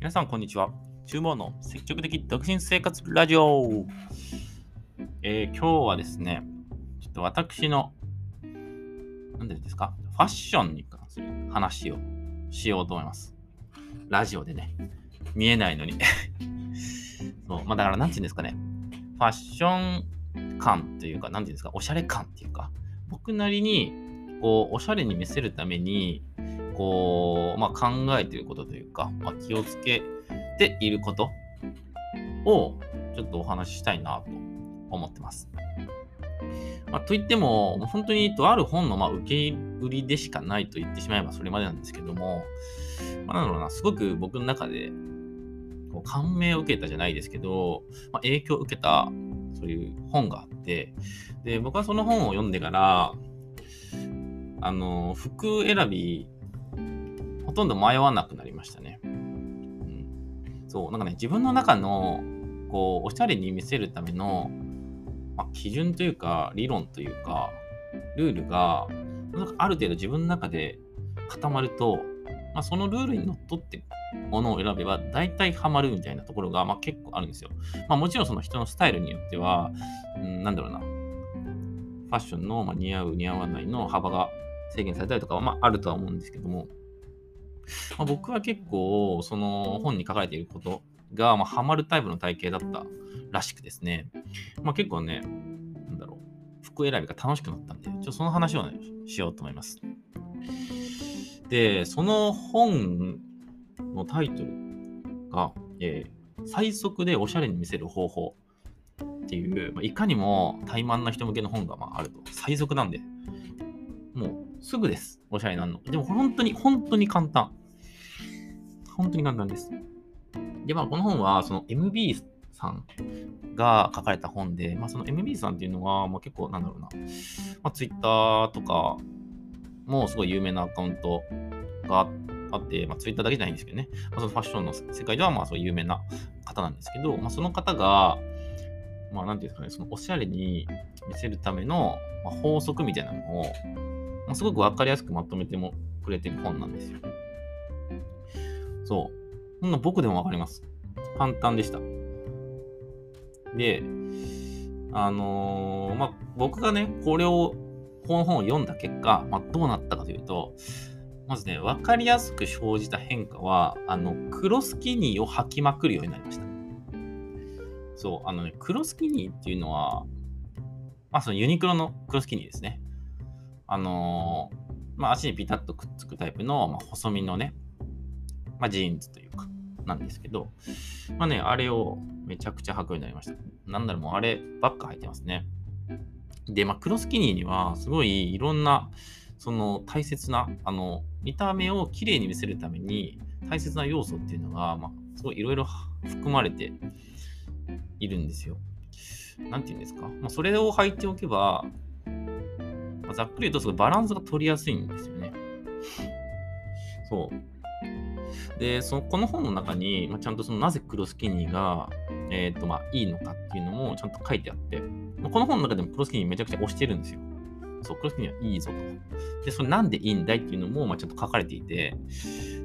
皆さん、こんにちは。注文の積極的独身生活ラジオ。えー、今日はですね、ちょっと私の、何ですか、ファッションに関する話をしようと思います。ラジオでね、見えないのに。そう、まあだから、なんて言うんですかね、ファッション感というか、なんて言うんですか、おしゃれ感っていうか、僕なりに、こう、おしゃれに見せるために、こう、まあ、考えていることというか、まあ、気をつけていることをちょっとお話ししたいなと思ってます。まあ、といっても、本当にとある本のま受け売りでしかないと言ってしまえばそれまでなんですけども、まあ、なんだろうな、すごく僕の中でこう感銘を受けたじゃないですけど、まあ、影響を受けたそういう本があって、で、僕はその本を読んでから、あの、服選びとんど迷わなくなりましたね。うん、そう、なんかね、自分の中の、こう、おしゃれに見せるための、まあ、基準というか、理論というか、ルールが、なんかある程度自分の中で固まると、まあ、そのルールにのっとってものを選べば大体ハマるみたいなところが、まあ、結構あるんですよ。まあ、もちろんその人のスタイルによっては、うん、なんだろうな、ファッションの、ま似合う似合わないの幅が制限されたりとかは、まあ、あるとは思うんですけども、まあ、僕は結構、その本に書かれていることが、まあ、ハマるタイプの体型だったらしくですね、まあ、結構ね、なんだろう、服選びが楽しくなったんで、ちょっとその話をね、しようと思います。で、その本のタイトルが、えー、最速でおしゃれに見せる方法っていう、まあ、いかにも怠慢な人向けの本がまああると。最速なんで、もうすぐです。おしゃれになるの。でも本当に、本当に簡単。本当に簡単です。で、まあ、この本は、その MB さんが書かれた本で、まあ、その MB さんっていうのは、まあ、結構、なんだろうな、まあ、Twitter とかもすごい有名なアカウントがあって、まあ、Twitter だけじゃないんですけどね、まあ、そのファッションの世界では、まあ、そう有名な方なんですけど、まあ、その方が、まあ、なんていうんですかね、そのおしゃれに見せるための、まあ、法則みたいなのを、まあ、すごくわかりやすくまとめてもくれてる本なんですよ。そう。こんな僕でもわかります。簡単でした。で、あのー、まあ、僕がね、これを、この本を読んだ結果、まあ、どうなったかというと、まずね、わかりやすく生じた変化は、あの、黒スキニーを履きまくるようになりました。そう、あのね、黒スキニーっていうのは、まあ、そのユニクロの黒スキニーですね。あのー、まあ、足にピタッとくっつくタイプの、まあ、細身のね、まあ、ジーンズというか、なんですけど、まあね、あれをめちゃくちゃ履くようになりました。なんだろう、もうあればっか履いてますね。で、まあ、クロスキニーには、すごいいろんな、その大切な、あの、見た目をきれいに見せるために、大切な要素っていうのが、まあ、すごいいろいろ含まれているんですよ。なんて言うんですか？まあ、それを履いておけば、まあ、ざっくり言うと、すごいバランスが取りやすいんですよね。そう。で、そこの本の中に、まあ、ちゃんとそのなぜ黒スキニーが、えーとまあ、いいのかっていうのもちゃんと書いてあって、まあ、この本の中でも黒スキニーめちゃくちゃ推してるんですよ。そう、黒スキニーはいいぞと。で、それなんでいいんだいっていうのも、まあ、ちゃんと書かれていて、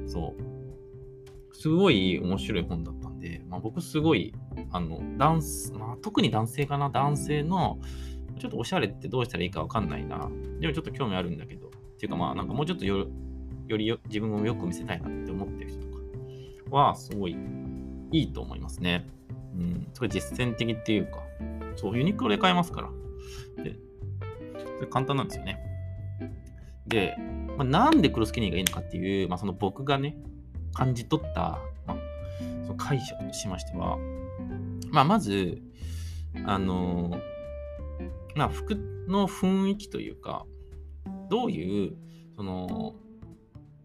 そう、すごい面白い本だったで、まあ、僕すごい、あの、ダンス、まあ、特に男性かな、男性の、ちょっとおしゃれってどうしたらいいかわかんないな。でもちょっと興味あるんだけど、っていうかまあなんかもうちょっとよより自分をよく見せたいなって思ってる人とかは、すごいいいと思いますね。うん、それ実践的っていうか、そう、ユニクロで買えますから。で、それ簡単なんですよね。で、まあ、なんで黒スキニーがいいのかっていう、まあ、その僕がね、感じ取った、まあ、その解釈としましては、まあ、まず、あの、まあ、服の雰囲気というか、どういう、その、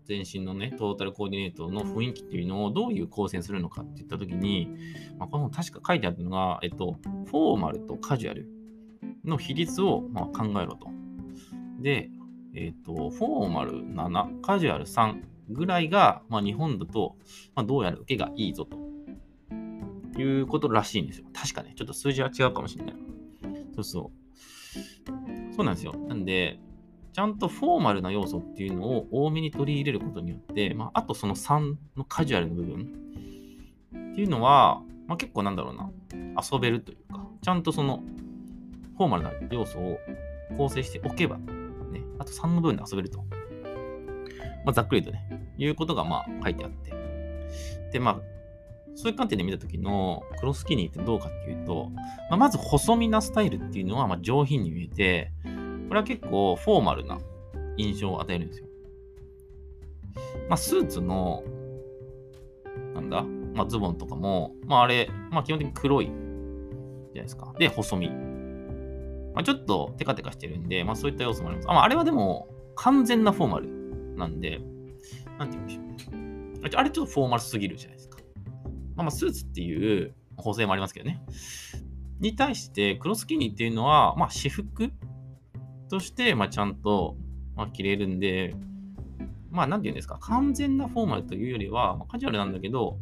全身のね、トータルコーディネートの雰囲気っていうのをどういう構成するのかって言ったときに、まあ、この確か書いてあるのが、えっと、フォーマルとカジュアルの比率をま考えろと。で、えっと、フォーマル7、カジュアル3ぐらいが、まあ、日本だと、まあ、どうやら受けがいいぞと。いうことらしいんですよ。確かね、ちょっと数字は違うかもしれない。そうそう。そうなんですよ。なんで、ちゃんとフォーマルな要素っていうのを多めに取り入れることによって、まあ、あとその3のカジュアルの部分っていうのは、まあ、結構なんだろうな、遊べるというか、ちゃんとその、フォーマルな要素を構成しておけば、ね、あと3の部分で遊べると。まあ、ざっくりとね、いうことがまあ書いてあって。で、まあ、そういう観点で見たときのクロスキニーってどうかっていうと、まあ、まず細身なスタイルっていうのはまあ上品に見えて、これは結構フォーマルな印象を与えるんですよ。まあ、スーツの、なんだ、まあ、ズボンとかも、まあ、あれ、まあ、基本的に黒いじゃないですか。で、細身。まあ、ちょっとテカテカしてるんで、まあ、そういった要素もあります。あ,、まあ、あれはでも、完全なフォーマルなんで、なんて言うんでしょう。あれちょっとフォーマルすぎるじゃないですか。まあ、まあスーツっていう補正もありますけどね。に対して、クロスキニーっていうのは、まあ、私服として、まあ、ちゃんと、まあ、着れるんで、まあ、なんて言うんですか、完全なフォーマルというよりは、まあ、カジュアルなんだけど、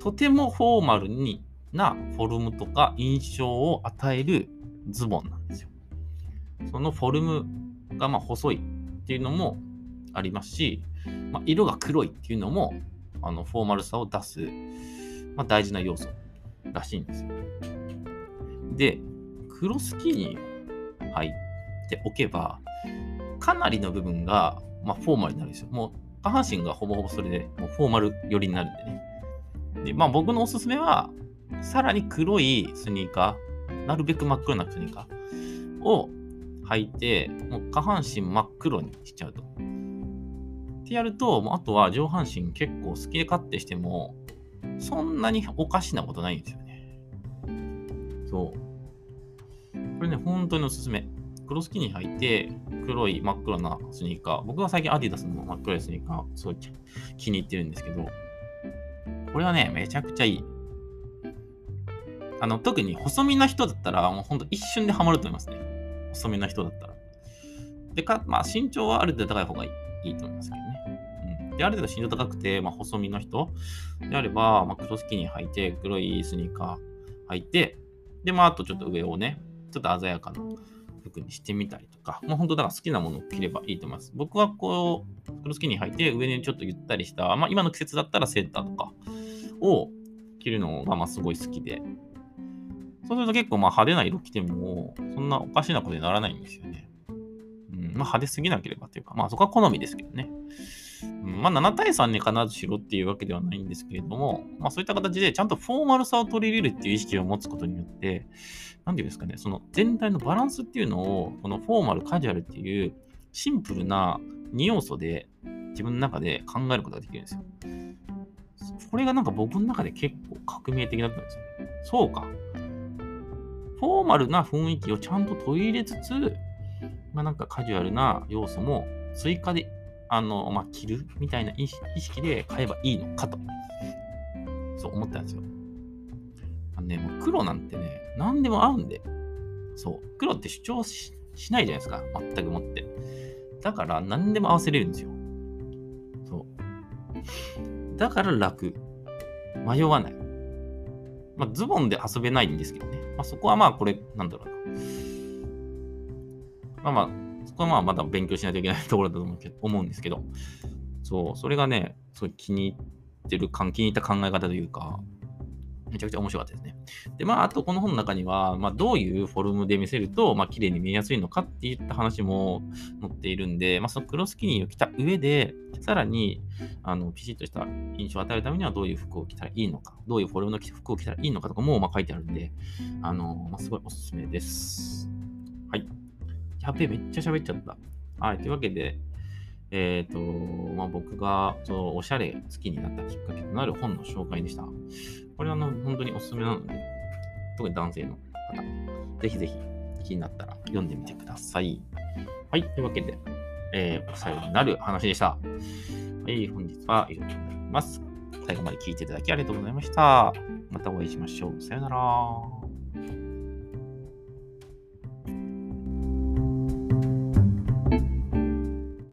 とてもフォーマルになフォルムとか印象を与えるズボンなんですよ。そのフォルムがま細いっていうのもありますし、まあ、色が黒いっていうのもあのフォーマルさを出す、まあ、大事な要素らしいんですよ。で、クロスキーに入っておけば、かなりの部分が、まあ、フォーマルになるんですよ。もう下半身がほぼほぼそれでもうフォーマル寄りになるんでね。で、まあ僕のおすすめは、さらに黒いスニーカー、なるべく真っ黒なスニーカーを履いて、もう下半身真っ黒にしちゃうと。ってやると、もうあとは上半身結構好きで勝手しても、そんなにおかしなことないんですよね。そう。これね、本当におすすめ。黒スキニ履いて、黒い真っ黒なスニーカー。僕は最近アディダスの真っ黒いスニーカー、すごい気に入ってるんですけど、これはね、めちゃくちゃいい。あの、特に細身な人だったら、もうほんと一瞬でハマると思いますね。細身な人だったら。で、か、まあ身長はある程度高い方がいいいいと思いますけどね。で、ある程度身長高くて、まあ細身の人であれば、まあ黒スキニー履いて、黒いスニーカー履いて、で、まああとちょっと上をね、ちょっと鮮やかな服にしてみたりとか、もう本当だから好きなものを着ればいいと思います。僕はこう、黒スキニー履いて、上にちょっとゆったりした、まあ今の季節だったらセーターとかを着るのがまあすごい好きで、そうすると結構まあ派手な色着ても、そんなおかしなことにならないんですよね。うん、まあ派手すぎなければというか、まあそこは好みですけどね。まあ7対3に必ずしろっていうわけではないんですけれども、まあそういった形でちゃんとフォーマルさを取り入れるっていう意識を持つことによって、なんていうんですかね、その全体のバランスっていうのを、このフォーマル、カジュアルっていうシンプルな2要素で自分の中で考えることができるんですよ。これがなんか僕の中で結構革命的だったんですよね。そうか。フォーマルな雰囲気をちゃんと取り入れつつ、まあ、なんかカジュアルな要素も追加で、あの、まあ、着るみたいな意識で買えばいいのかと、そう思ったんですよ。あのね、もう黒なんてね、何でも合うんで、そう、黒って主張しないじゃないですか、全くもって。だから何でも合わせれるんですよ。そう。だから楽。迷わない。まあ、ズボンで遊べないんですけどね。まあ、そこはまあ、これ、なんだろうな。まあまあ、そこはまあ、まだ勉強しないといけないところだと思うけど思うんですけど、そう、それがね、すごい気に入ってる感、気に入った考え方というか、めちゃくちゃ面白かったですね。で、まあ、あとこの本の中には、まあ、どういうフォルムで見せると、まあ、綺麗に見えやすいのかっていった話も載っているんで、まあ、そのクロスキニーを着た上で、さらに、あの、ピシッとした印象を与えるためにはどういう服を着たらいいのか、どういうフォルムの服を着たらいいのかとかも、まあ、書いてあるんで、あの、まあ、すごいおすすめです。はい。やべえ、めっちゃ喋っちゃった。はい。というわけで、えっ、ー、と、まあ、僕がそのおしゃれ好きになったきっかけとなる本の紹介でした。これはあの本当におすすめなので、特に男性の方、ぜひぜひ気になったら読んでみてください。はい。というわけで、えー、最後になる話でした。はい。本日は以上になります。最後まで聞いていただきありがとうございました。またお会いしましょう。さよなら。